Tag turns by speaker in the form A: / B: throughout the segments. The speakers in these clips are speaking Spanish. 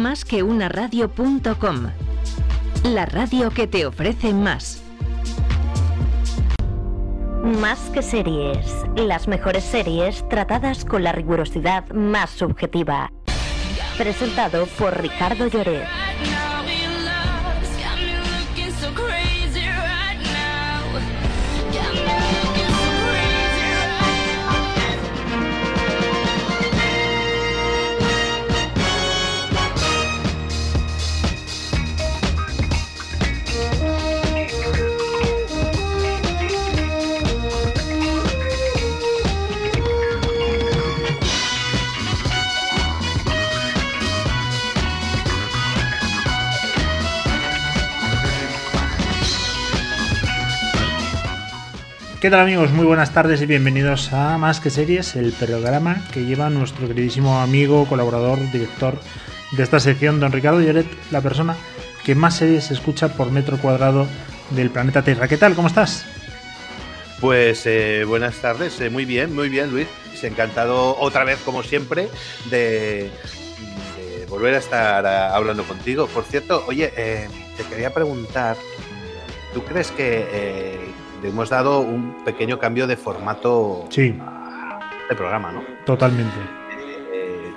A: Más que una radio.com. La radio que te ofrece más. Más que series. Las mejores series tratadas con la rigurosidad más subjetiva. Presentado por Ricardo Lloret.
B: ¿Qué tal amigos? Muy buenas tardes y bienvenidos a Más que Series, el programa que lleva nuestro queridísimo amigo, colaborador, director de esta sección, don Ricardo Lloret, la persona que más series escucha por metro cuadrado del planeta Tierra. ¿Qué tal? ¿Cómo estás?
C: Pues eh, buenas tardes, eh, muy bien, muy bien Luis. Encantado otra vez, como siempre, de, volver a estar hablando contigo. Por cierto, oye, eh, te quería preguntar, ¿tú crees que le hemos dado un pequeño cambio de formato
B: sí.
C: de programa, ¿no?
B: Totalmente.
C: Eh,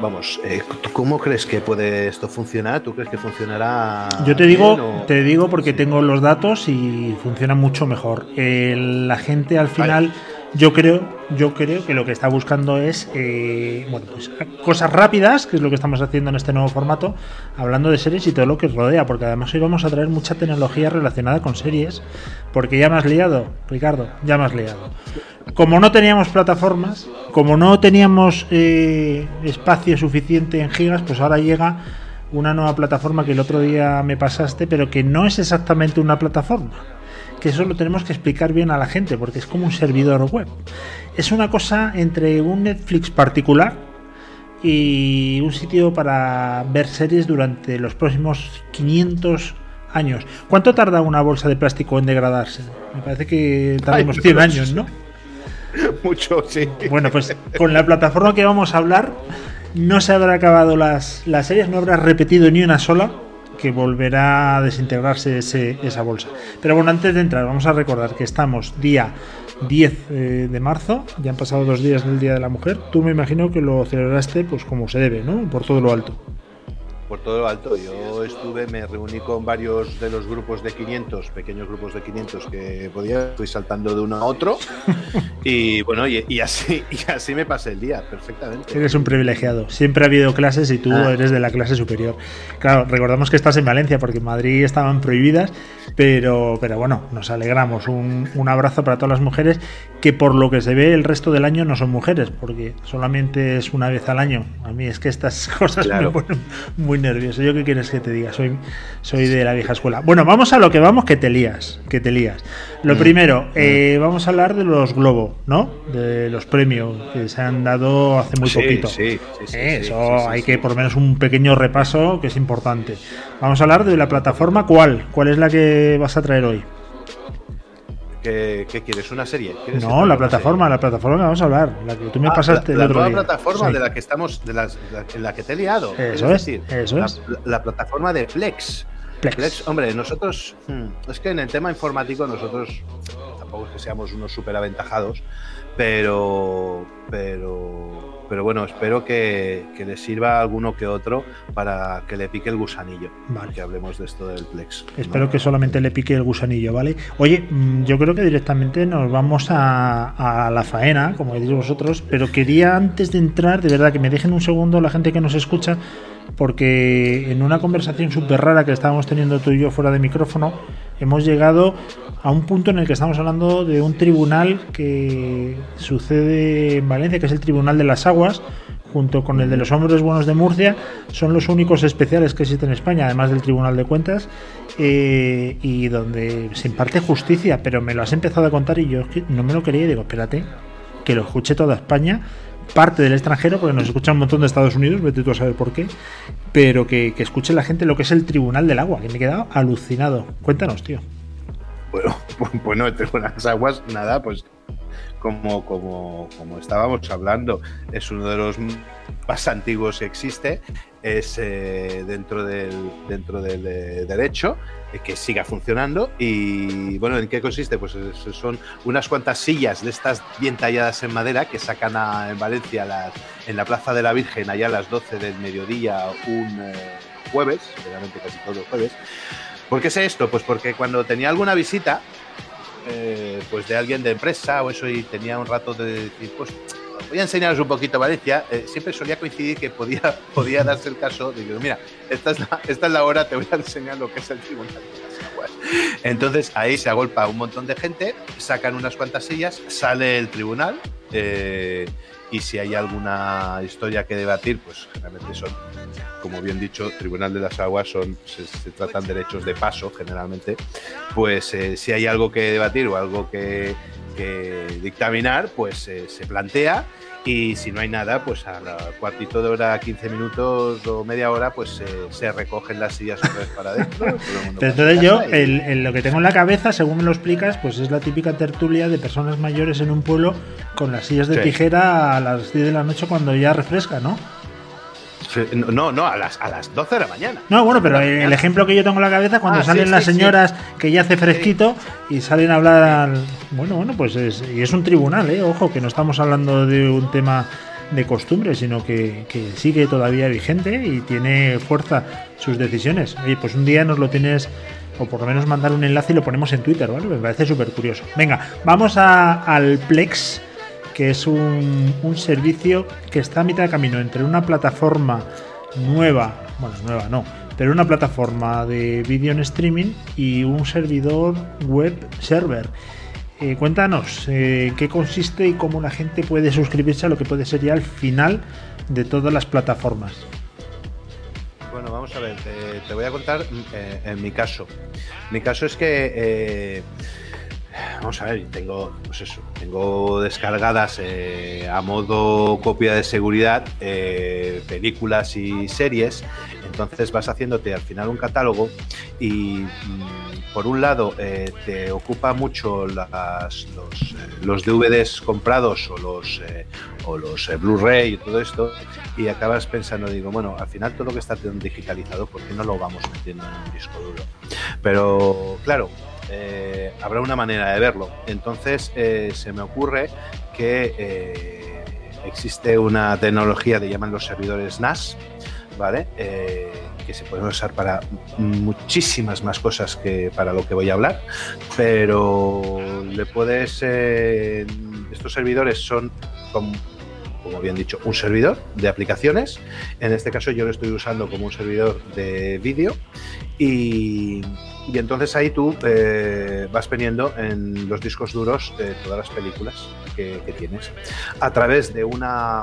C: vamos, eh, ¿cómo crees que puede esto funcionar? ¿Tú crees que funcionará?
B: Yo te digo, te digo porque tengo los datos y funciona mucho mejor. la gente al final yo creo, yo creo que lo que está buscando es eh, bueno, pues, cosas rápidas, que es lo que estamos haciendo en este nuevo formato, hablando de series y todo lo que rodea, porque además hoy vamos a traer mucha tecnología relacionada con series, porque ya me has liado, Ricardo, ya me has liado. Como no teníamos plataformas, como no teníamos eh, espacio suficiente en gigas, pues ahora llega una nueva plataforma que el otro día me pasaste, pero que no es exactamente una plataforma que eso lo tenemos que explicar bien a la gente, porque es como un servidor web. Es una cosa entre un Netflix particular y un sitio para ver series durante los próximos 500 años. ¿Cuánto tarda una bolsa de plástico en degradarse? Me parece que tardamos 100 años, ¿no?
C: Mucho, sí.
B: Bueno, pues con la plataforma que vamos a hablar no se habrá acabado las, las series, no habrá repetido ni una sola que volverá a desintegrarse esa bolsa. Pero bueno, antes de entrar, vamos a recordar que estamos día 10 eh, de marzo, ya han pasado dos días del Día de la Mujer. Tú me imagino que lo celebraste pues como se debe, ¿no? Por todo lo alto
C: por todo lo alto. Yo estuve, me reuní con varios de los grupos de 500, pequeños grupos de 500 que podía, fui saltando de uno a otro. y bueno, y, así, y así me pasé el día, perfectamente.
B: Eres un privilegiado. Siempre ha habido clases y tú ah. eres de la clase superior. Claro, recordamos que estás en Valencia porque en Madrid estaban prohibidas, pero, pero bueno, nos alegramos. Un, un abrazo para todas las mujeres que por lo que se ve el resto del año no son mujeres, porque solamente es una vez al año. A mí es que estas cosas me ponen muy nervioso. ¿Yo qué quieres que te diga? Soy, soy de la vieja escuela. Bueno, vamos a lo que vamos, que te lías. Que te lías. Lo mm. primero, mm. Eh, vamos a hablar de los Globo, ¿no? De los premios que se han dado hace muy poquito.
C: Sí, sí,
B: eh, Eso hay que por lo menos un pequeño repaso que es importante. Vamos a hablar de la plataforma. ¿Cuál? ¿Cuál es la que vas a traer hoy?
C: ¿Qué, quieres? ¿Una serie?
B: No, la plataforma, la plataforma que vamos a hablar, la que tú me ah, pasaste
C: la,
B: el otro
C: la nueva plataforma de la que estamos, de las, en la que te he liado.
B: Eso es, decir, eso
C: es. La, plataforma de Flex. Flex. hombre, nosotros, hmm, es que en el tema informático nosotros tampoco es que seamos unos súper aventajados, pero, pero pero bueno, espero que, que, le sirva a alguno que otro para que le pique el gusanillo. Vale. Que hablemos de esto del Plex.
B: Espero que solamente le pique el gusanillo, ¿vale? Oye, mm, yo creo que directamente nos vamos a, a la faena, como decís vosotros, pero quería antes de entrar, de verdad, que me dejen un segundo la gente que nos escucha, porque en una conversación súper rara que estábamos teniendo tú y yo fuera de micrófono, hemos llegado a un punto en el que estamos hablando de un tribunal que sucede en Valencia, que es el Tribunal de las Aguas, junto con el de los hombres buenos de Murcia, son los únicos especiales que existen en España, además del Tribunal de Cuentas, eh, y donde se imparte justicia, pero me lo has empezado a contar y yo no me lo quería y digo, espérate, que lo escuche toda España, parte del extranjero, porque nos escucha un montón de Estados Unidos, vete tú a saber por qué, pero que, que escuche la gente lo que es el Tribunal del Agua, que me he quedado alucinado. Cuéntanos, tío.
C: Bueno, bueno, entre buenas aguas, nada, pues como, como, como estábamos hablando, es uno de los más antiguos que existe. es eh, dentro del, dentro del eh, derecho, eh, que siga funcionando. Y bueno, ¿en qué consiste? Pues son unas cuantas sillas de estas bien talladas en madera que sacan en Valencia en la Plaza de la Virgen allá a las 12 del mediodía un jueves, generalmente casi todos los jueves. ¿Por qué sé esto? Pues porque cuando tenía alguna visita, pues de alguien de empresa o eso y tenía un rato de decir, pues voy a enseñaros un poquito Valencia. Eh, siempre solía coincidir que podía, podía darse el caso de que, mira, esta es, esta es la hora, te voy a enseñar lo que es el tribunal de las aguas. Entonces ahí se agolpa un montón de gente, sacan unas cuantas sillas, sale el tribunal. Eh, y si hay alguna historia que debatir, pues generalmente son, como bien dicho, Tribunal de las Aguas son, se, tratan derechos de paso generalmente, pues eh, si hay algo que debatir o algo que, dictaminar, pues eh, se plantea y si no hay nada, pues a la cuartito de hora, 15 minutos o media hora, pues se recogen las sillas otra vez para adentro.
B: Entonces yo, lo que tengo en la cabeza, según me lo explicas, pues es la típica tertulia de personas mayores en un pueblo con las sillas de tijera a las 10 de la noche cuando ya refresca, ¿no?
C: No, no, a las, a las 12 de la mañana.
B: No, bueno, pero el ejemplo que yo tengo en la cabeza, cuando ah, salen las señoras que ya hace fresquito y salen a hablar. Bueno, bueno, pues es, y es un tribunal, ¿eh? Ojo, que no estamos hablando de un tema de costumbre, sino que, sigue todavía vigente y tiene fuerza sus decisiones. Oye, pues un día nos lo tienes, o por lo menos mandar un enlace y lo ponemos en Twitter, ¿vale? Me parece súper curioso. Venga, vamos a, al Plex que es un, servicio que está a mitad de camino entre una plataforma nueva, bueno, nueva no, pero una plataforma de vídeo en streaming y un servidor web server. Eh, cuéntanos eh, qué consiste y cómo la gente puede suscribirse a lo que puede ser ya el final de todas las plataformas.
C: Bueno, vamos a ver, te, voy a contar eh, en mi caso. Mi caso es que Vamos a ver, tengo, pues eso, tengo descargadas eh, a modo copia de seguridad eh, películas y series. Entonces vas haciéndote al final un catálogo y mm, por un lado eh, te ocupa mucho las, los, DVDs comprados o los, o los Blu-ray y todo esto y acabas pensando, digo, bueno, al final todo lo que está digitalizado, ¿por qué no lo vamos metiendo en un disco duro? Pero claro, eh, habrá una manera de verlo. Entonces eh, se me ocurre que eh, existe una tecnología que llaman los servidores NAS, ¿vale? que se pueden usar para muchísimas más cosas que para lo que voy a hablar, pero le puedes... estos servidores son como bien dicho, un servidor de aplicaciones. En este caso yo lo estoy usando como un servidor de vídeo. Y, entonces ahí tú eh, vas poniendo en los discos duros de todas las películas que, tienes. A través de una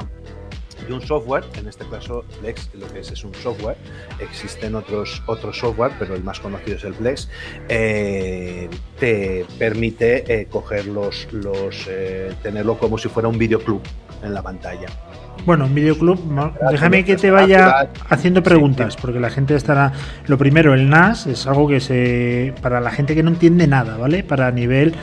C: de un software, en este caso Plex, lo que es es un software, existen otros, otros software, pero el más conocido es el Plex, eh, te permite eh, coger los, los tenerlo como si fuera un videoclub en la pantalla.
B: Bueno, un videoclub, déjame que te vaya haciendo preguntas, porque la gente estará. Lo primero, el NAS es algo que se. para la gente que no entiende nada, ¿vale? Para nivel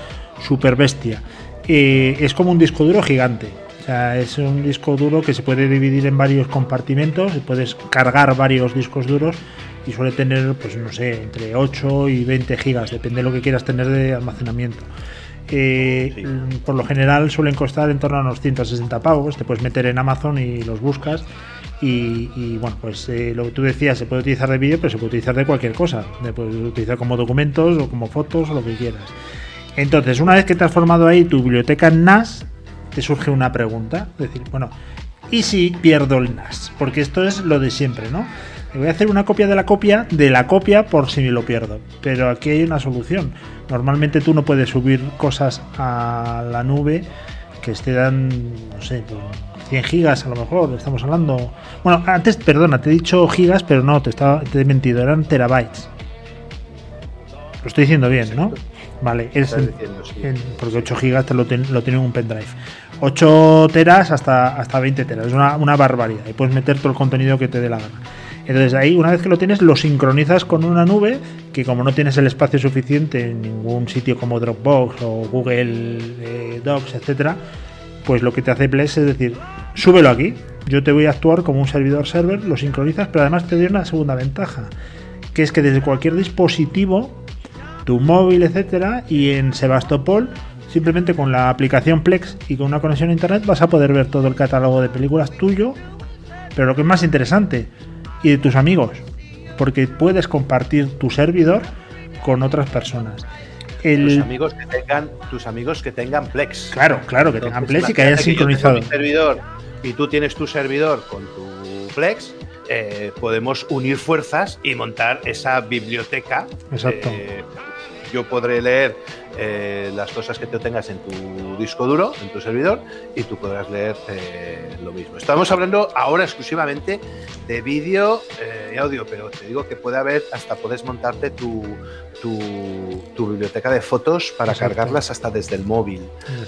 B: super bestia. Eh, es como un disco duro gigante. O sea, es un disco duro que se puede dividir en varios compartimentos, puedes cargar varios discos duros y suele tener, pues no sé, entre 8 y 20 gigas, depende de lo que quieras tener de almacenamiento. Mm, por lo general suelen costar en torno a unos 160 pavos. Te puedes meter en Amazon y los buscas. Y, bueno, pues eh, lo que tú decías, se puede utilizar de vídeo, pero se puede utilizar de cualquier cosa. Se puede utilizar como documentos o como fotos o lo que quieras. Entonces, una vez que te has formado ahí tu biblioteca en NAS, te surge una pregunta. Es decir, bueno, ¿y si pierdo el NAS? Porque esto es lo de siempre, ¿no? Voy a hacer una copia de la copia de la copia por si me lo pierdo. Pero aquí hay una solución. Normalmente tú no puedes subir cosas a la nube que dan, no sé, 100 gigas a lo mejor, estamos hablando. Bueno, antes, perdona, te he dicho gigas, pero no, te, estaba, te he mentido, eran terabytes. Lo estoy diciendo bien, ¿no? Vale, es porque 8 gigas te lo, lo tiene un pendrive. 8 teras hasta, hasta 20 teras, es una, una barbaridad. Y puedes meter todo el contenido que te dé la gana. Entonces ahí, una vez que lo tienes, lo sincronizas con una nube que como no tienes el espacio suficiente en ningún sitio como Dropbox o Google eh, Docs, etcétera, pues lo que te hace Plex es decir, súbelo aquí. yo te voy a actuar como un servidor server, lo sincronizas, pero además te doy una segunda ventaja, que es que desde cualquier dispositivo, tu móvil, etcétera, y en Sebastopol, simplemente con la aplicación Plex y con una conexión a internet vas a poder ver todo el catálogo de películas tuyo, pero lo que es más interesante, y de tus amigos, porque puedes compartir tu servidor con otras personas.
C: Tus amigos que tengan, tus amigos que tengan Plex.
B: Claro, claro, que tengan Plex y que hayan sincronizado.
C: servidor y tú tienes tu servidor con tu Plex, eh, podemos unir fuerzas y montar esa biblioteca.
B: Exacto.
C: Eh, yo podré leer eh, las cosas que te tengas en tu disco duro, en tu servidor, y tú podrás leer eh, lo mismo. Estamos hablando ahora exclusivamente de vídeo eh, y audio, pero te digo que puede haber, hasta puedes montarte tu, tu, biblioteca de fotos para cargarlas hasta desde el móvil.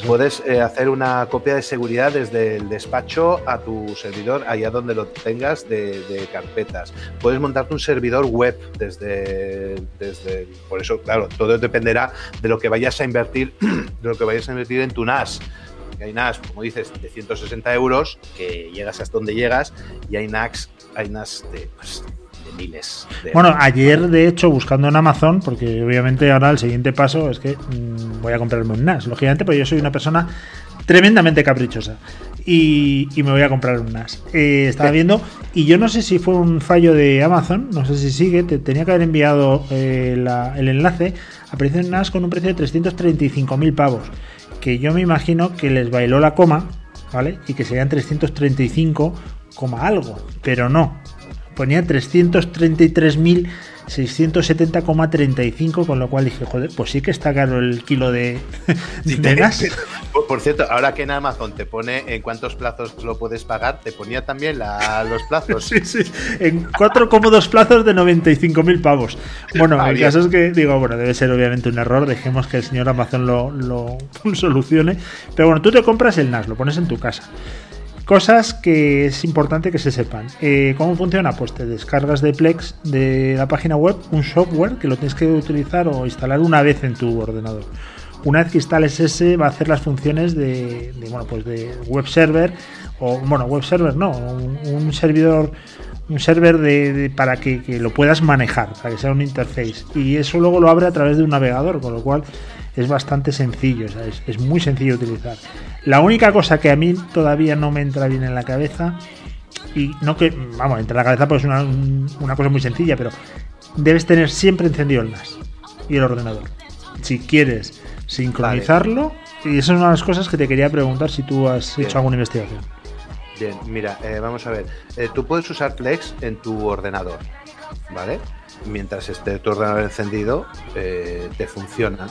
C: Puedes hacer una copia de seguridad desde el despacho a tu servidor, allá donde lo tengas de, carpetas. Puedes montarte un servidor web desde, desde... Por eso, claro, todo dependerá de lo que vayas a invertir, de lo que vayas a invertir en tu NAS. hay NAS, como dices, de 160 euros, que llegas hasta donde llegas, y hay NAS, hay NAS de, pues, miles.
B: bueno, ayer de hecho buscando en Amazon, porque obviamente ahora el siguiente paso es que mm, voy a comprarme un NAS, lógicamente, porque yo soy una persona tremendamente caprichosa. Y, me voy a comprar un NAS. Eh, estaba viendo, y yo no sé si fue un fallo de Amazon, no sé si sigue, te tenía que haber enviado eh, el enlace apareció en NAS con un precio de 335.000 pavos, que yo me imagino que les bailó la coma, ¿vale? Y que serían 335, algo, pero no. Ponía 333.000 670,35, con lo cual dije, joder, pues sí que está caro el kilo de,
C: de Por, cierto, ahora que en Amazon te pone en cuántos plazos lo puedes pagar, te ponía también los plazos.
B: sí, sí, en cuatro cómodos plazos de 95.000 pavos. Bueno, ah, el caso es que, digo, bueno, debe ser obviamente un error, dejemos que el señor Amazon lo, lo solucione. Pero bueno, tú te compras el NAS, lo pones en tu casa. Cosas que es importante que se sepan. Eh, ¿Cómo funciona? Pues te descargas de Plex de la página web un software que lo tienes que utilizar o instalar una vez en tu ordenador. Una vez que instales ese, va a hacer las funciones de, bueno, pues de web server o bueno, web server no, un, servidor un server de, para que, que, lo puedas manejar, para que sea un interface. Y eso luego lo abre a través de un navegador, con lo cual es bastante sencillo, es, muy sencillo de utilizar. La única cosa que a mí todavía no me entra bien en la cabeza, y no que, vamos, entra en la cabeza pues es una, una cosa muy sencilla, pero debes tener siempre encendido el NAS y el ordenador. Si quieres sincronizarlo, y esa es una de las cosas que te quería preguntar si tú has hecho alguna investigación.
C: Bien, mira, eh, vamos a ver. Eh, tú puedes usar Plex en tu ordenador, ¿vale? Mientras esté tu ordenador encendido, eh, te funciona.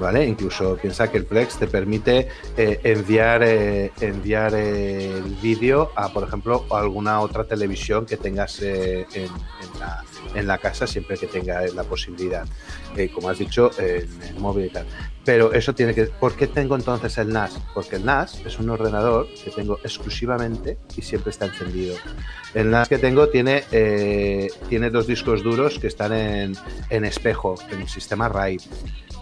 C: ¿Vale? Incluso piensa que el Plex te permite eh, enviar, eh, enviar el vídeo a, por ejemplo, alguna otra televisión que tengas eh, en, la, casa siempre que tenga la posibilidad, como has dicho, en el móvil y tal. Pero eso tiene que... ¿Por qué tengo entonces el NAS? Porque el NAS es un ordenador que tengo exclusivamente y siempre está encendido. El NAS que tengo tiene, tiene dos discos duros que están en, en espejo, en el sistema RAID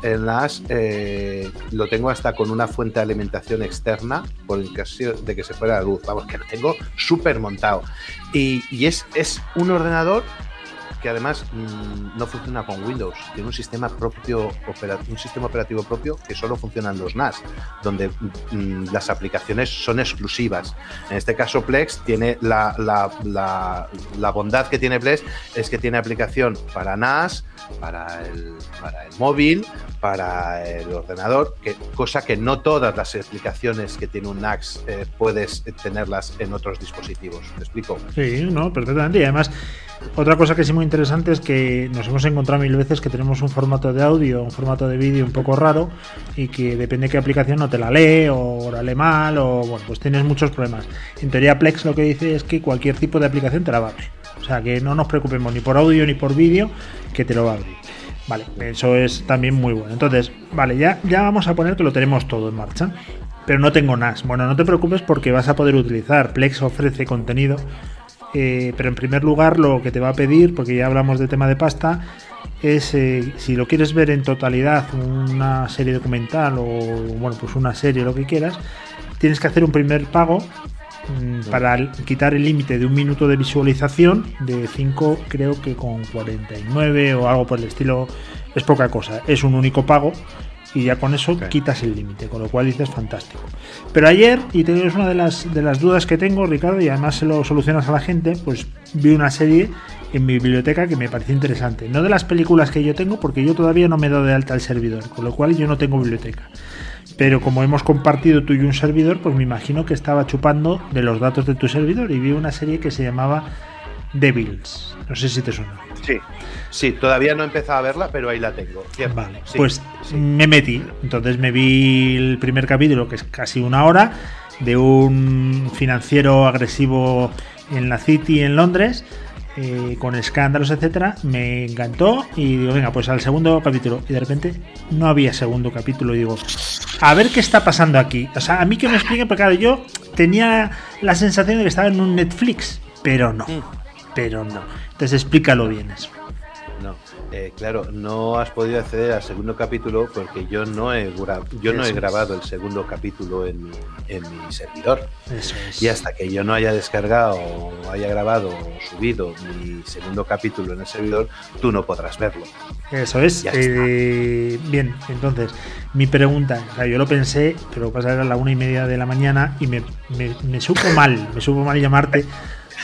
C: el NAS eh, lo tengo hasta con una fuente de alimentación externa por el caso de que se fuera la luz. Vamos, que lo tengo súper montado. Y, y es, es un ordenador que además mm, no funciona con Windows, tiene un sistema propio, un sistema operativo propio que solo funciona en los NAS, donde mm, las aplicaciones son exclusivas. En este caso, Plex tiene la, la, bondad que tiene Plex es que tiene aplicación para NAS, para el, para el móvil, para el ordenador, que, cosa que no todas las aplicaciones que tiene un NAS eh, puedes tenerlas en otros dispositivos. ¿Me explico?
B: Sí, no, perfectamente. Y además, otra cosa que sí muy interesante es que nos hemos encontrado mil veces que tenemos un formato de audio, un formato de vídeo un poco raro y que depende de qué aplicación no te la lee o la lee mal o bueno, pues tienes muchos problemas. En teoría Plex lo que dice es que cualquier tipo de aplicación te la va a abrir. O sea que no nos preocupemos ni por audio ni por vídeo que te lo va a abrir. Vale, eso es también muy bueno. Entonces, vale, ya, ya vamos a poner que lo tenemos todo en marcha. Pero no tengo NAS. Bueno, no te preocupes porque vas a poder utilizar. Plex ofrece contenido eh, pero en primer lugar lo que te va a pedir, porque ya hablamos de tema de pasta, es eh, si lo quieres ver en totalidad, una serie documental o bueno, pues una serie, lo que quieras, tienes que hacer un primer pago mm, para quitar el límite de un minuto de visualización, de 5 creo que con 49 o algo por el estilo, es poca cosa. Es un único pago y ya con eso quitas el límite, con lo cual dices fantástico. Pero ayer, y es una de las, de las dudas que tengo, Ricardo, y además se lo solucionas a la gente, pues vi una serie en mi biblioteca que me pareció interesante. No de las películas que yo tengo, porque yo todavía no me he dado de alta el servidor, con lo cual yo no tengo biblioteca. Pero como hemos compartido tú y un servidor, pues me imagino que estaba chupando de los datos de tu servidor y vi una serie que se llamaba Devils. No sé si te suena.
C: Sí, sí, todavía no he empezado a verla, pero ahí la tengo.
B: Vale, pues me metí. Entonces me vi el primer capítulo, que es casi una hora, de un financiero agresivo en la City, en Londres, eh, con escándalos, etcétera. Me encantó y digo, venga, pues al segundo capítulo. Y de repente no había segundo capítulo. Y digo, a ver qué está pasando aquí. O sea, a mí que me expliquen, porque claro, yo tenía la sensación de que estaba en un Netflix, pero no. Pero no. Entonces explícalo bien eso.
C: No, eh, claro, no has podido acceder al segundo capítulo porque yo no he, yo no he grabado el segundo capítulo en mi, en mi servidor.
B: Eso es.
C: Y hasta que yo no haya descargado, o haya grabado o subido mi segundo capítulo en el servidor, tú no podrás verlo.
B: Eso es. Eh, bien, entonces, mi pregunta, o sea, yo lo pensé, pero pasa a la una y media de la mañana y me, me, me supo mal, me supo mal llamarte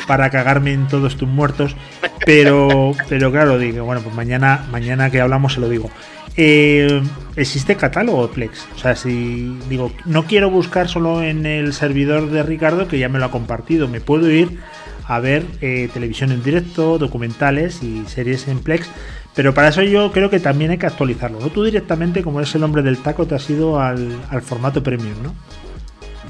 B: para cagarme en todos tus muertos. Pero, pero claro, digo, bueno, pues mañana, mañana que hablamos se lo digo. Eh, ¿Existe catálogo Plex? O sea, si digo, no quiero buscar solo en el servidor de Ricardo, que ya me lo ha compartido, me puedo ir a ver eh, televisión en directo, documentales y series en Plex. Pero para eso yo creo que también hay que actualizarlo. ¿no? Tú directamente, como eres el hombre del taco, te has ido al, al formato premium, ¿no?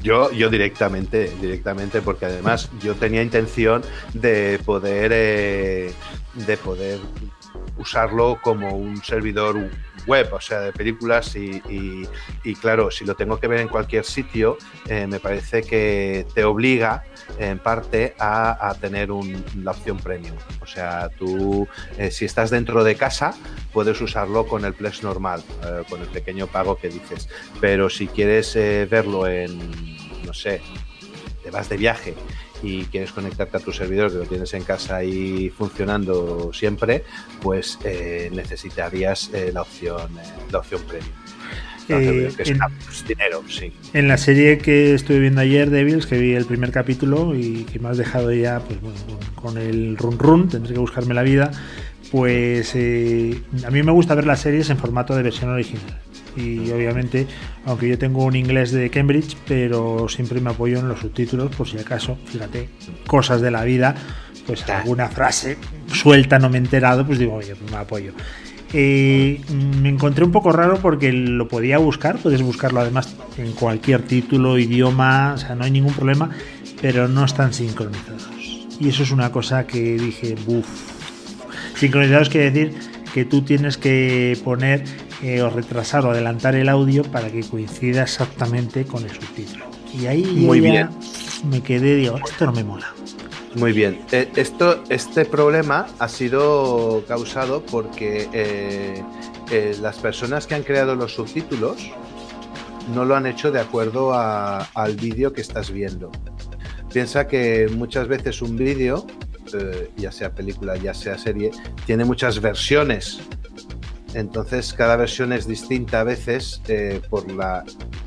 C: Yo, yo directamente, directamente, porque además yo tenía intención de poder, eh, de poder usarlo como un servidor web, o sea, de películas y, claro, si lo tengo que ver en cualquier sitio, eh, me parece que te obliga en parte a, tener la opción premium. O sea, tú, eh, si estás dentro de casa, puedes usarlo con el Plex normal, con el pequeño pago que dices. Pero si quieres verlo en, sé, te vas de viaje y quieres conectarte a tu servidor que lo tienes en casa ahí funcionando siempre, pues eh, necesitarías eh, la opción eh, la opción premium.
B: en, pues, dinero, sí. En la serie que estuve viendo ayer, Devils, que vi el primer capítulo y que me has dejado ya pues, con el run run, tendré que buscarme la vida, pues a mí me gusta ver las series en formato de versión original y obviamente, aunque yo tengo un inglés de Cambridge, pero siempre me apoyo en los subtítulos por si acaso, fíjate, cosas de la vida, pues alguna frase suelta no me he enterado, pues digo, oye, pues me apoyo. Eh, me encontré un poco raro porque lo podía buscar, puedes buscarlo además en cualquier título, idioma, o sea, no hay ningún problema, pero no están sincronizados. Y eso es una cosa que dije, uff. Sincronizados quiere decir que tú tienes que poner eh, o retrasar o adelantar el audio para que coincida exactamente con el subtítulo. Y ahí
C: Muy bien.
B: me quedé, digo, esto no me mola.
C: Muy bien. Eh, esto, este problema ha sido causado porque eh, las personas que han creado los subtítulos no lo han hecho de acuerdo al vídeo que estás viendo. Piensa que muchas veces un vídeo eh, ya sea película, ya sea serie, tiene muchas versiones. Entonces cada versión es distinta a veces eh, por la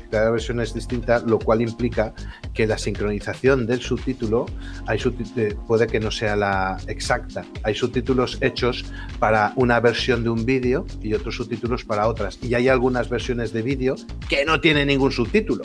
C: cada versión es distinta, lo cual implica que la sincronización del subtítulo hay eh, puede que no sea la exacta. Hay subtítulos hechos para una versión de un vídeo y otros subtítulos para otras. Y hay algunas versiones de vídeo que no tienen ningún subtítulo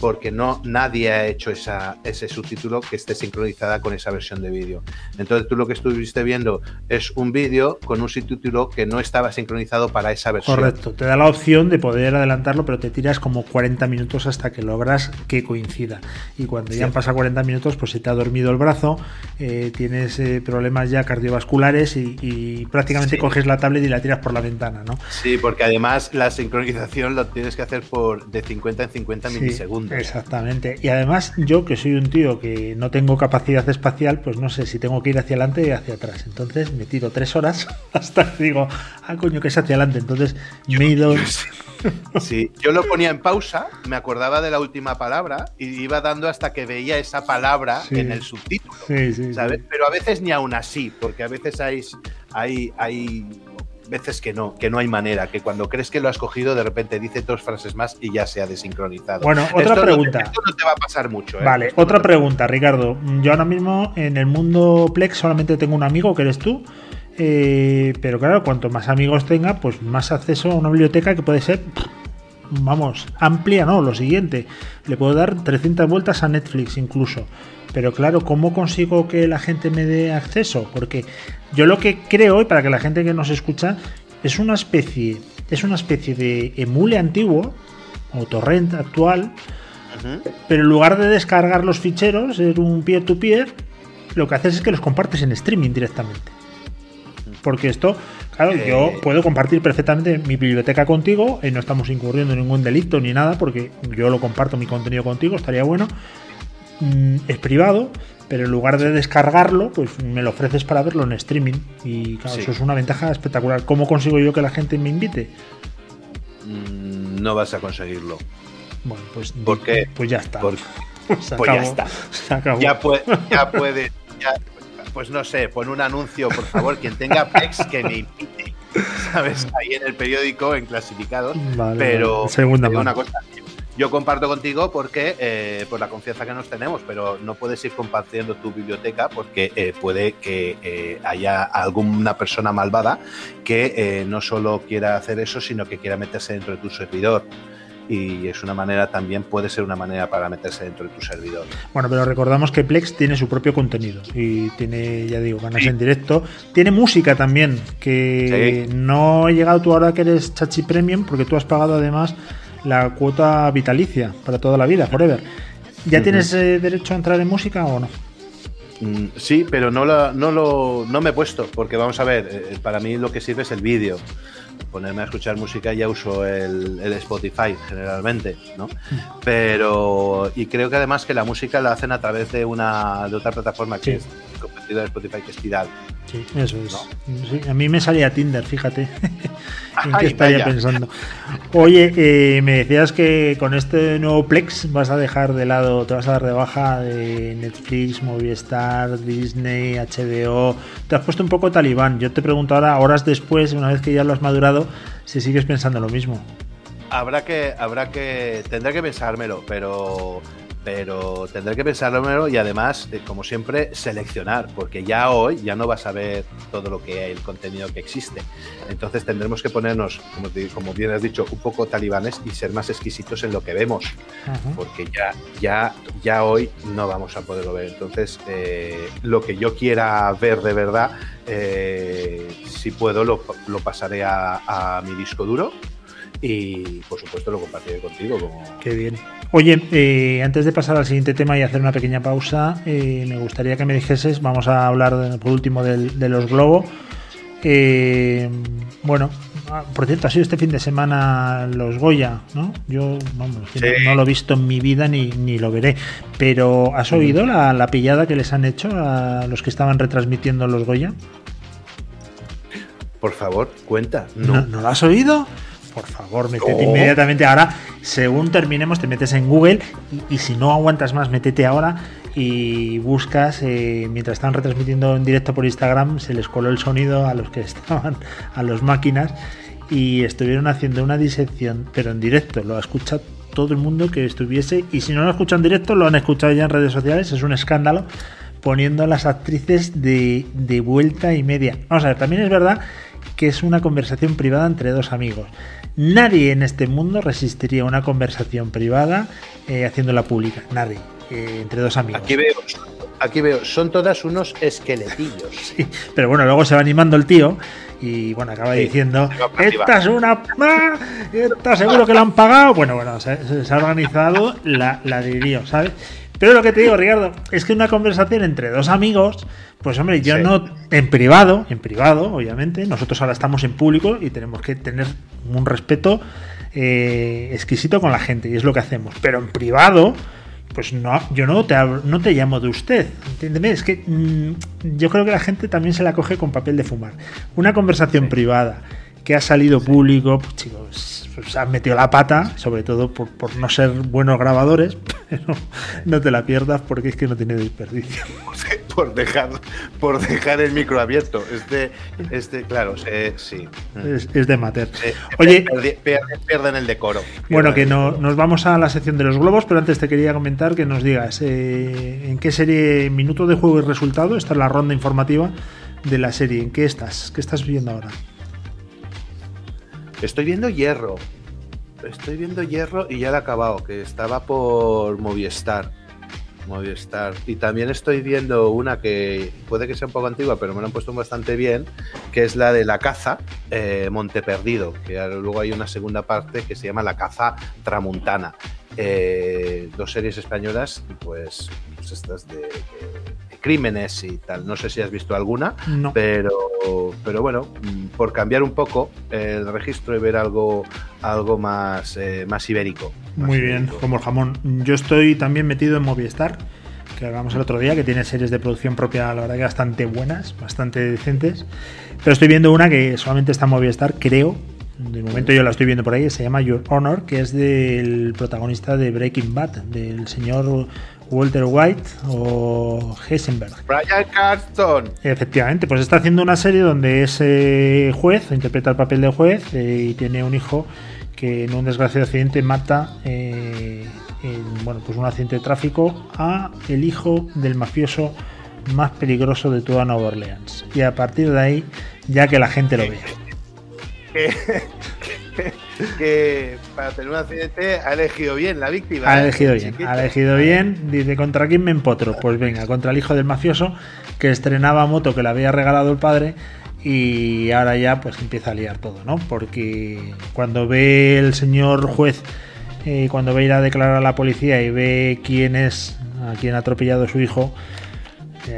C: porque no nadie ha hecho esa, ese subtítulo que esté sincronizada con esa versión de vídeo. Entonces tú lo que estuviste viendo es un vídeo con un subtítulo que no estaba sincronizado para esa versión.
B: Correcto, te da la opción de poder adelantarlo, pero te tiras como 40 minutos hasta que logras que coincida. Y cuando ya han pasado 40 minutos, pues se te ha dormido el brazo, eh, tienes eh, problemas ya cardiovasculares y, prácticamente coges la tablet y la tiras por la ventana, ¿no?
C: Sí, porque además la sincronización lo tienes que hacer por de 50 en 50 milisegundos. Segundos.
B: Exactamente. Y además, yo que soy un tío que no tengo capacidad espacial, pues no sé si tengo que ir hacia adelante o hacia atrás. Entonces me tiro tres horas hasta que digo, ah, coño, que es hacia adelante. Entonces me he ido.
C: Sí, yo lo ponía en pausa, me acordaba de la última palabra y iba dando hasta que veía esa palabra en el subtítulo.
B: Sí, sí,
C: ¿sabes? Pero a veces ni aún así, porque a veces hay, hay, hay veces que no, que no hay manera, que cuando crees que lo has cogido, de repente dice dos frases más y ya se ha desincronizado.
B: Bueno, otra pregunta.
C: esto no te va a pasar mucho. ¿eh?
B: Vale, otra pregunta, Ricardo. Yo ahora mismo en el mundo Plex solamente tengo un amigo que eres tú. Eh, pero claro, cuanto más amigos tenga, pues más acceso a una biblioteca que puede ser, vamos, amplia, ¿no? Lo siguiente, le puedo dar 300 vueltas a Netflix incluso. Pero claro, ¿cómo consigo que la gente me dé acceso? Porque yo lo que creo, y para que la gente que nos escucha, es una especie, es una especie de emule antiguo, o torrent actual, pero en lugar de descargar los ficheros en un peer-to-peer, lo que haces es que los compartes en streaming directamente. Porque esto, claro, yo puedo compartir perfectamente mi biblioteca contigo y no estamos incurriendo en ningún delito ni nada, porque yo lo comparto mi contenido contigo, estaría bueno. Mm, es privado, pero en lugar de descargarlo, pues me lo ofreces para verlo en streaming. Y claro, eso es una ventaja espectacular. ¿Cómo consigo yo que la gente me invite?
C: Mm, no vas a conseguirlo.
B: Bueno, pues,
C: porque,
B: pues ya está.
C: pues ya está. Ya, puede, ya puede. pues no sé, pon un anuncio, por favor, quien tenga Plex que me invite. ¿Sabes? Ahí en el periódico, en clasificados. pero
B: segunda
C: una cosa yo comparto contigo porque eh, por la confianza que nos tenemos, pero no puedes ir compartiendo tu biblioteca porque eh, puede que eh, haya alguna persona malvada que no solo quiera hacer eso, sino que quiera meterse dentro de tu servidor y es una manera también puede ser una manera para meterse dentro de tu servidor.
B: Bueno, pero recordamos que Plex tiene su propio contenido y tiene, ya digo, ganas en directo. Tiene música también, que no he llegado tú ahora que eres Chachi Premium, porque tú has pagado además la cuota vitalicia para toda la vida, forever. ¿Ya tienes eh, derecho a entrar en música o no?
C: Mm, sí, pero no, no, lo, no me he puesto, porque vamos a ver, eh, para mí lo que sirve es el vídeo. Ponerme a escuchar música ya uso el, Spotify generalmente, ¿no? Pero, y creo que además que la música la hacen a través de una de otra plataforma que es competida de Spotify, que es Tidal.
B: Sí, eso es. a mí me salía Tinder, fíjate. ¿En qué estaría pensando? Oye, eh, me decías que con este nuevo Plex vas a dejar de lado, te vas a dar de baja de Netflix, Movistar, Disney, HBO. Te has puesto un poco talibán. Yo te pregunto ahora, horas después, una vez que ya lo has madurado, si sigues pensando lo mismo.
C: Habrá que, habrá que, tendré que pensármelo, pero pero tendré que pensarlo y además, eh, como siempre, seleccionar, porque ya hoy ya no vas a ver todo lo que hay, el contenido que existe. Entonces tendremos que ponernos, como, como bien has dicho, un poco talibanes y ser más exquisitos en lo que vemos, porque ya, ya, ya hoy no vamos a poderlo ver. Entonces, eh, lo que yo quiera ver de verdad, eh, si puedo, lo, pasaré a, a mi disco duro y por supuesto lo compartiré contigo. Como...
B: Qué bien. Oye, eh, antes de pasar al siguiente tema y hacer una pequeña pausa, eh, me gustaría que me dijeses, vamos a hablar por último de, los globos. Eh, bueno, ah, por cierto, ha sido este fin de semana los Goya, ¿no? Yo vamos, no, lo he visto en mi vida ni, ni lo veré. Pero ¿has oído la, pillada que les han hecho a los que estaban retransmitiendo los Goya?
C: Por favor, cuenta.
B: ¿No, ¿no lo has oído? Por favor, métete inmediatamente. Ahora, según terminemos, te metes en Google y, si no aguantas más, métete ahora y buscas, eh, mientras están retransmitiendo en directo por Instagram, se les coló el sonido a los que estaban, a los máquinas y estuvieron haciendo una disección, pero en directo, lo ha escuchado todo el mundo que estuviese y si no lo escuchan en directo, lo han escuchado ya en redes sociales, es un escándalo poniendo a las actrices de, de vuelta y media. Vamos a ver, también es verdad que es una conversación privada entre dos amigos. Nadie en este mundo resistiría una conversación privada eh, haciéndola pública. Nadie. Eh, entre dos amigos.
C: Aquí veo, aquí veo, son todas unos esqueletillos.
B: Sí, pero bueno, luego se va animando el tío y bueno, acaba diciendo, esta es una... Esta seguro que la han pagado. Bueno, bueno, se, ha organizado la, la de ¿sabes? Pero lo que te digo, Ricardo, es que una conversación entre dos amigos, pues hombre, yo no, en privado, en privado, obviamente, nosotros ahora estamos en público y tenemos que tener un respeto eh, exquisito con la gente y es lo que hacemos. Pero en privado, pues no, yo no te, no te llamo de usted, entiéndeme, es que mm, yo creo que la gente también se la coge con papel de fumar. Una conversación privada que ha salido público, pues chicos, se han metido la pata, sobre todo por, no ser buenos grabadores, pero no te la pierdas porque es que no tiene desperdicio.
C: por dejar, por dejar el micro abierto. Este, este claro, sí.
B: Es, de mater. Oye,
C: pierden, el decoro.
B: Bueno, que no, nos vamos a la sección de los globos, pero antes te quería comentar que nos digas eh, en qué serie, minuto de juego y resultado, esta es la ronda informativa de la serie. ¿En qué estás? ¿Qué estás viendo ahora?
C: Estoy viendo Hierro. Estoy viendo Hierro y ya lo he acabado, que estaba por Movistar. Movistar. Y también estoy viendo una que puede que sea un poco antigua, pero me lo han puesto bastante bien, que es la de La Caza, eh, Monte Perdido, que luego hay una segunda parte que se llama La Caza Tramuntana. Eh, dos series españolas, pues, pues estas de crímenes y tal. No sé si has visto alguna, pero, pero bueno, por cambiar un poco el registro y ver algo, algo más, eh, más ibérico.
B: Muy bien, como el jamón. Yo estoy también metido en Movistar, que hablamos el otro día, que tiene series de producción propia, la verdad que bastante buenas, bastante decentes. Pero estoy viendo una que solamente está en Movistar, creo. De momento yo la estoy viendo por ahí, se llama Your Honor, que es del protagonista de Breaking Bad, del señor Walter White o Heisenberg.
C: Brian Carston.
B: Efectivamente, pues está haciendo una serie donde es eh, juez, interpreta el papel de juez eh, y tiene un hijo que en un desgraciado accidente mata eh, en, bueno, pues un accidente de tráfico a el hijo del mafioso más peligroso de toda Nueva Orleans. Y a partir de ahí, ya que la gente lo vea.
C: que para tener un accidente ha elegido bien la víctima.
B: Ha ¿eh? elegido bien, ha elegido bien. Dice, ¿contra quién me empotro? Pues venga, contra el hijo del mafioso que estrenaba moto que le había regalado el padre y ahora ya pues empieza a liar todo, ¿no? Porque cuando ve el señor juez, eh, cuando ve ir a declarar a la policía y ve quién es, a quién ha atropellado su hijo,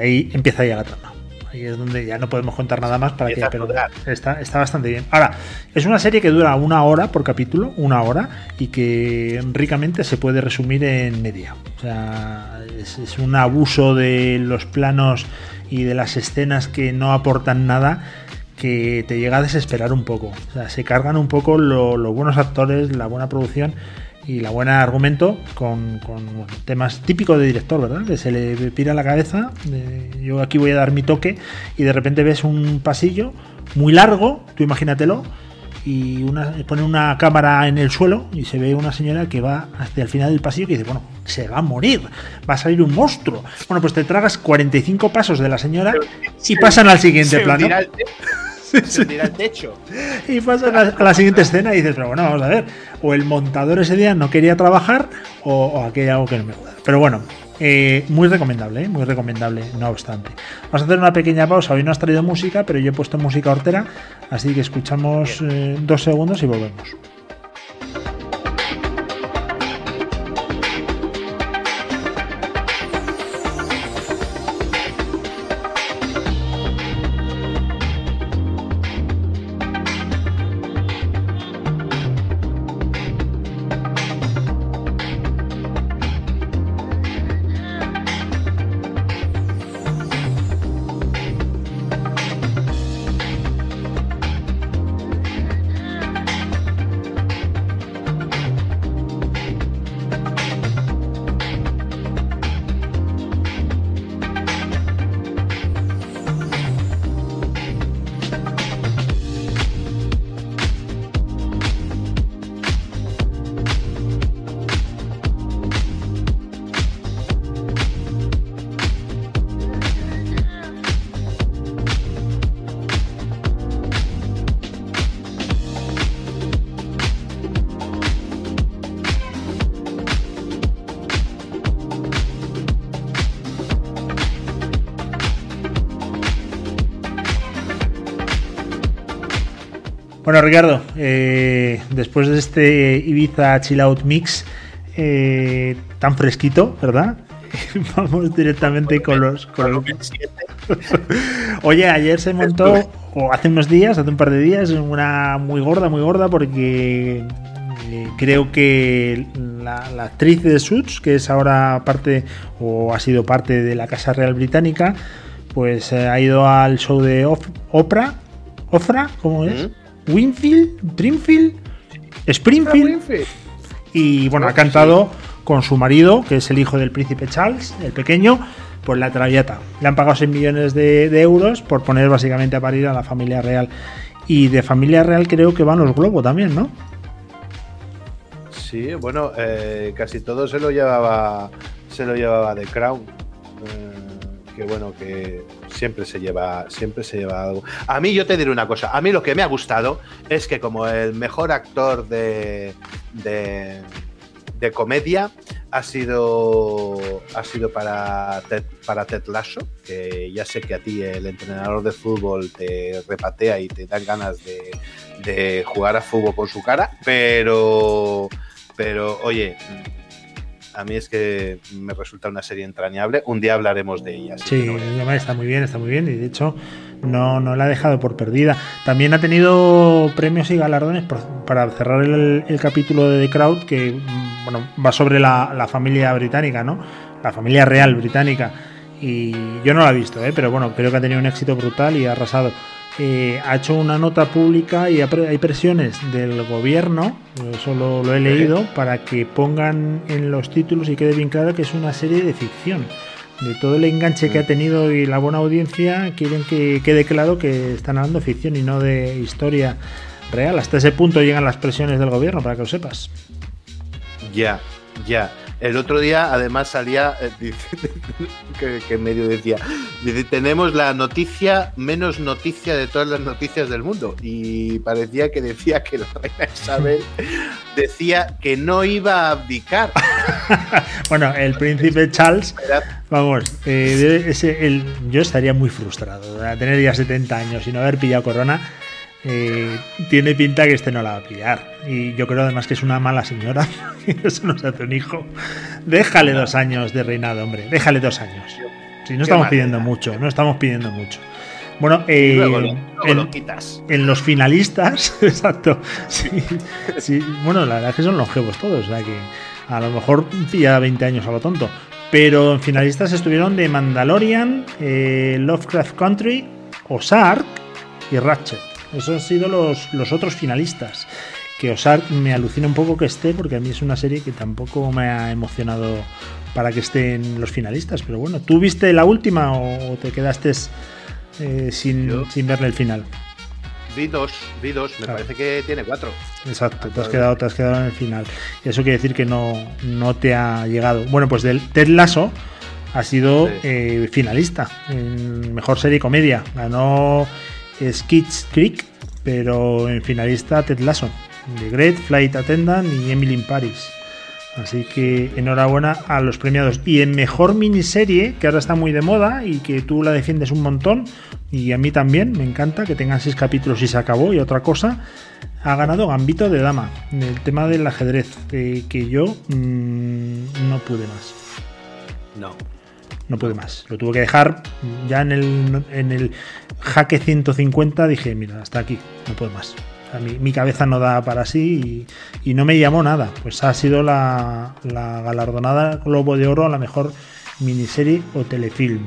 B: ahí empieza ya la trama. Ahí es donde ya no podemos contar nada más para que. Pero está, está bastante bien. Ahora, es una serie que dura una hora por capítulo, una hora, y que ricamente se puede resumir en media. O sea, es, es un abuso de los planos y de las escenas que no aportan nada que te llega a desesperar un poco. O sea, se cargan un poco los buenos actores, la buena producción y la buena argumento con, temas típicos de director, ¿verdad? Que se le pira la cabeza, yo aquí voy a dar mi toque y de repente ves un pasillo muy largo, tú imagínatelo, y una, pone una cámara en el suelo y se ve una señora que va hasta el final del pasillo y dice, bueno, se va a morir, va a salir un monstruo. Bueno, pues te tragas 45 pasos de la señora y pasan al siguiente plano.
C: se tira al techo.
B: Y pasa a la, siguiente escena y dices, pero bueno, vamos a ver. O el montador ese día no quería trabajar o, o aquí hay algo que no me gusta. Pero bueno, eh, muy recomendable, ¿eh? muy recomendable, no obstante. Vamos a hacer una pequeña pausa. Hoy no has traído música, pero yo he puesto música hortera, así que escuchamos eh, dos segundos y volvemos. Bueno, Ricardo, eh, después de este Ibiza Chill Out Mix eh, tan fresquito, ¿verdad? Vamos directamente con los. Oye, ayer se montó, o hace unos días, hace un par de días, una muy gorda, muy gorda, porque Eh, creo que la, actriz de Suits, que es ahora parte o ha sido parte de la Casa Real Británica, pues eh, ha ido al show de Oprah, Ofra, ¿cómo es? Winfield, Dreamfield, Springfield. Y bueno, ha cantado con su marido, que es el hijo del príncipe Charles, el pequeño, por la Traviata. Le han pagado 6 millones de, euros por poner básicamente a parir a la familia real. Y de familia real creo que van los Globo también, ¿no?
C: Sí, bueno, eh, casi todo se lo llevaba se lo llevaba de Crown. Eh, que bueno, que siempre se lleva siempre se lleva algo. A mí yo te diré una cosa, a mí lo que me ha gustado es que como el mejor actor de, de de comedia ha sido, ha sido para, Ted, para Ted Lasso, que ya sé que a ti el entrenador de fútbol te repatea y te dan ganas de, de jugar a fútbol con su cara, pero, pero oye, a mí es que me resulta una serie entrañable. Un día hablaremos de ella.
B: Sí, está muy bien, está muy bien. Y de hecho, no, no la ha dejado por perdida. También ha tenido premios y galardones para cerrar el, capítulo de The Crowd, que bueno, va sobre la, familia británica, ¿no? La familia real británica. Y yo no la he visto, ¿eh? pero bueno, creo que ha tenido un éxito brutal y ha arrasado. Eh, ha hecho una nota pública y hay presiones del gobierno, eso lo, he leído, para que pongan en los títulos y quede bien claro que es una serie de ficción. De todo el enganche que ha tenido y la buena audiencia, quieren que quede claro que están hablando de ficción y no de historia real. Hasta ese punto llegan las presiones del gobierno, para que lo sepas.
C: Ya, ya. El otro día, además, salía, eh, que, medio decía, dice, tenemos la noticia menos noticia de todas las noticias del mundo. Y parecía que decía que la reina Isabel decía que no iba a abdicar.
B: bueno, el príncipe Charles, vamos, eh, ese, yo estaría muy frustrado tener ya 70 años y no haber pillado corona eh, tiene pinta que este no la va a pillar. Y yo creo además que es una mala señora. Eso no se hace un hijo. Déjale dos años de reinado, hombre. Déjale dos años. Si no estamos pidiendo mucho, no estamos pidiendo mucho. Bueno, eh, en, los finalistas, exacto. Sí, bueno, la verdad es que son longevos todos, o sea que a lo mejor pilla 20 años a lo tonto. Pero en finalistas estuvieron de Mandalorian, eh, Lovecraft Country, Ozark y Ratchet. Esos han sido los, los otros finalistas. Que Ozark me alucina un poco que esté, porque a mí es una serie que tampoco me ha emocionado para que estén los finalistas. Pero bueno, ¿tú viste la última o te quedaste eh, sin, sin verle el final?
C: Vi dos, vi dos, me parece que tiene cuatro.
B: Exacto, te has, quedado, te has quedado en el final. Y eso quiere decir que no, no te ha llegado. Bueno, pues del Ted Lasso ha sido eh, finalista en mejor serie comedia. Ganó Skits Creek, pero en finalista Ted Lasso, The Great Flight Attendant y Emily in Paris. Así que enhorabuena a los premiados. Y en mejor miniserie, que ahora está muy de moda y que tú la defiendes un montón, y a mí también, me encanta que tengan seis capítulos y se acabó. Y otra cosa, ha ganado Gambito de Dama, el tema del ajedrez, eh, que yo mm, no pude más.
C: No
B: no pude más. Lo tuve que dejar ya en el, en el jaque 150. Dije, mira, hasta aquí, no puedo más. mi, cabeza no da para sí y, no me llamó nada. Pues ha sido la, la galardonada Globo de Oro a la mejor miniserie o telefilm.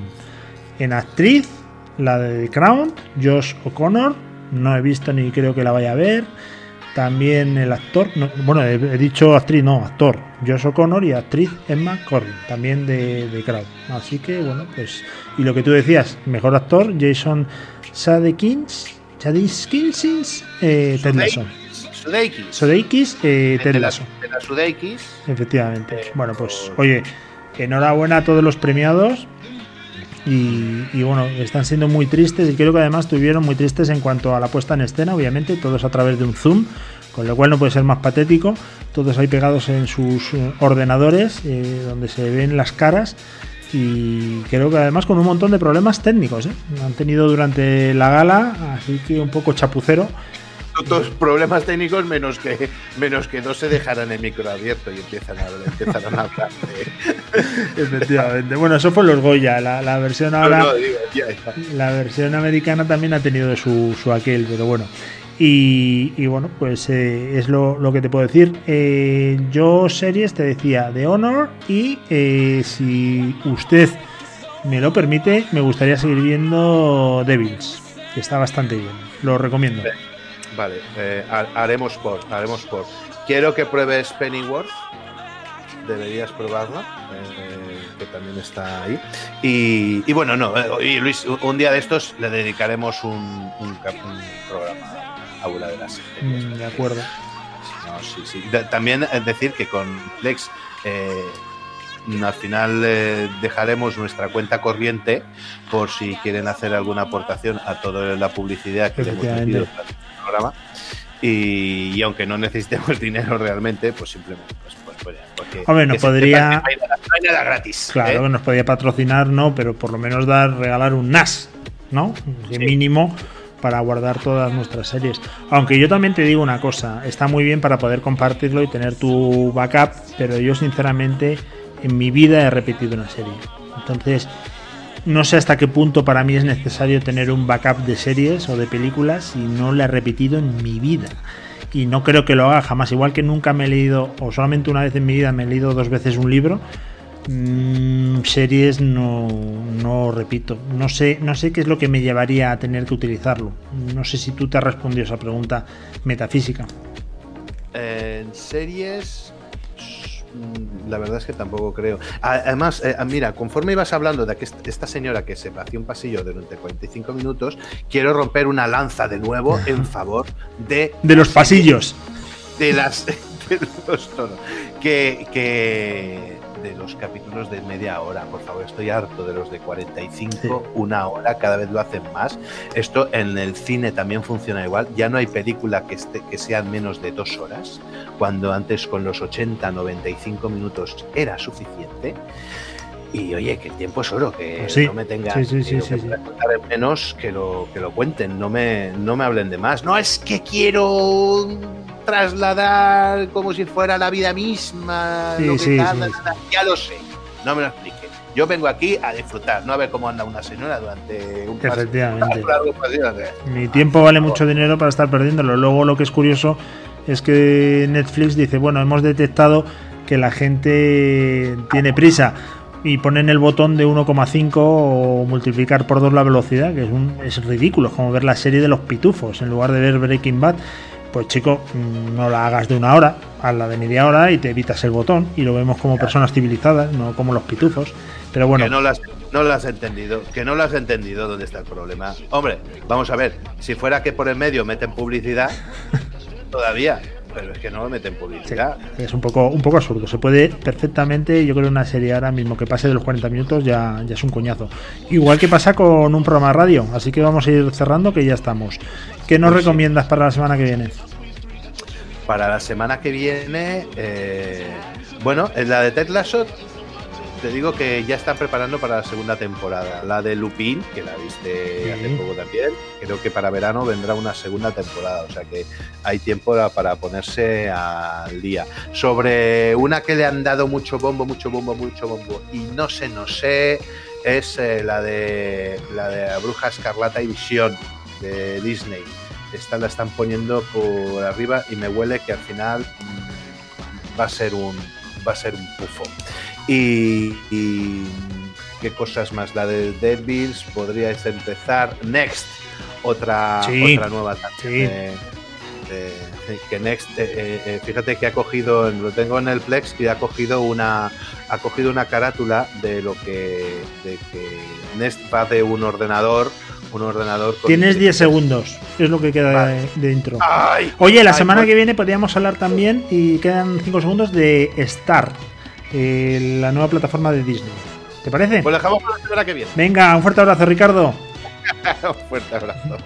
B: En actriz, la de The Crown, Josh O'Connor. No he visto ni creo que la vaya a ver. También el actor, bueno, he, dicho actriz, no, actor, Josh O'Connor y actriz Emma Corrin, también de, de Crowd. Así que, bueno, pues. Y lo que tú decías, mejor actor, Jason Sadekins, Sadekins, eh, Ted Lasso. Sudeikis, eh, Ted Lasso. Efectivamente. Eh, bueno, pues, oye, enhorabuena a todos los premiados. Y, bueno, están siendo muy tristes y creo que además estuvieron muy tristes en cuanto a la puesta en escena, obviamente, todos a través de un zoom, con lo cual no puede ser más patético, todos ahí pegados en sus eh, ordenadores, eh, donde se ven las caras y creo que además con un montón de problemas técnicos, ¿eh? han tenido durante la gala, así que un poco chapucero
C: problemas técnicos menos que menos que no se dejaran el micro abierto y empiezan a, empezaron a hablar
B: Efectivamente. Bueno, eso fue los Goya. La, versión ahora. la versión americana también ha tenido su, su aquel, pero bueno. Y, bueno, pues eh, es lo, que te puedo decir. Eh, yo series te decía The Honor y eh, si usted me lo permite, me gustaría seguir viendo Devils, que está bastante bien. Lo recomiendo.
C: Vale, haremos por, haremos por. Quiero que pruebes Pennyworth. Deberías probarla, que también está ahí. Y, bueno, no, y Luis, un día de estos le dedicaremos un, un programa aula de las
B: mm, de acuerdo.
C: también es decir que con Flex eh, al final eh, dejaremos nuestra cuenta corriente por si quieren hacer alguna aportación a toda la publicidad que le hemos metido programa. Y, aunque no necesitemos dinero realmente, pues simplemente pues, pues,
B: porque Hombre, nos podría.
C: Hay, nada, gratis.
B: Claro, ¿eh? nos podría patrocinar, no, pero por lo menos dar, regalar un NAS, ¿no? De mínimo para guardar todas nuestras series. Aunque yo también te digo una cosa, está muy bien para poder compartirlo y tener tu backup, pero yo sinceramente en mi vida he repetido una serie. Entonces, no sé hasta qué punto para mí es necesario tener un backup de series o de películas y no la he repetido en mi vida. Y no creo que lo haga jamás. Igual que nunca me he leído, o solamente una vez en mi vida me he leído dos veces un libro, Mm, series no, no repito. No sé, no sé qué es lo que me llevaría a tener que utilizarlo. No sé si tú te has respondido esa pregunta metafísica.
C: En series, la verdad es que tampoco creo. Además, eh, mira, conforme ibas hablando de que esta señora que se hacía un pasillo durante 45 minutos, quiero romper una lanza de nuevo en favor de.
B: De los pasillos.
C: De las. De los, que, que de los capítulos de media hora, por favor, estoy harto de los de 45, una hora, cada vez lo hacen más. Esto en el cine también funciona igual, ya no hay película que, esté, que sean menos de dos horas, cuando antes con los 80, 95 minutos era suficiente. Y oye, que el tiempo es oro, que no me tengan
B: sí, sí,
C: que menos que lo, que lo cuenten, no me, no me hablen de más. No es que quiero trasladar como si fuera la vida misma, lo que ya lo sé, no me lo explique. Yo vengo aquí a disfrutar, no a ver cómo anda una señora durante un
B: Efectivamente. Mi tiempo vale mucho dinero para estar perdiéndolo. Luego lo que es curioso es que Netflix dice, bueno, hemos detectado que la gente tiene prisa y ponen el botón de 1,5 o multiplicar por dos la velocidad, que es, un, es ridículo, es como ver la serie de los pitufos en lugar de ver Breaking Bad. Pues chico, mm, no la hagas de una hora, la de media hora y te evitas el botón y lo vemos como personas civilizadas, no como los pitufos. Pero bueno.
C: Que no las, no lo has entendido, que no lo has entendido dónde está el problema. Hombre, vamos a ver, si fuera que por el medio meten publicidad, todavía pero es que no lo meten publicidad.
B: es un poco, un poco absurdo. Se puede perfectamente, yo creo, una serie ahora mismo que pase de los 40 minutos ya, ya es un coñazo. Igual que pasa con un programa de radio. Así que vamos a ir cerrando que ya estamos. ¿Qué nos pues recomiendas para la semana que viene?
C: Para la semana que viene, eh, bueno, en la de Ted Lasso te digo que ya están preparando para la segunda temporada. La de Lupin, que la viste hace poco también, creo que para verano vendrá una segunda temporada, o sea que hay tiempo para ponerse al día. Sobre una que le han dado mucho bombo, mucho bombo, mucho bombo, y no sé, no sé, es eh, la de la de Bruja Escarlata y Visión de Disney. Esta la están poniendo por arriba y me huele que al final mm, va a ser un va a ser un pufo. Y, qué cosas más, la de Devils, podríais empezar. Next, otra, otra nueva que Next, eh, eh, eh, fíjate que ha cogido, lo tengo en el Plex y ha cogido una, ha cogido una carátula de lo que, de que Next va de un ordenador, un ordenador.
B: Tienes 10 segundos, es lo que queda de, intro. Oye, la semana que viene podríamos hablar también y quedan 5 segundos de Star la nueva plataforma de Disney. ¿Te parece?
C: Pues dejamos para la semana que viene.
B: Venga, un fuerte abrazo, Ricardo.
C: un fuerte abrazo.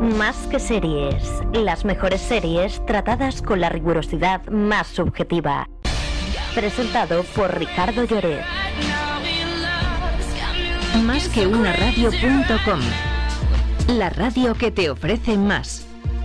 A: Más que series, las mejores series tratadas con la rigurosidad más subjetiva. Presentado por Ricardo Lloret. Más que una radio.com. La radio que te ofrece más.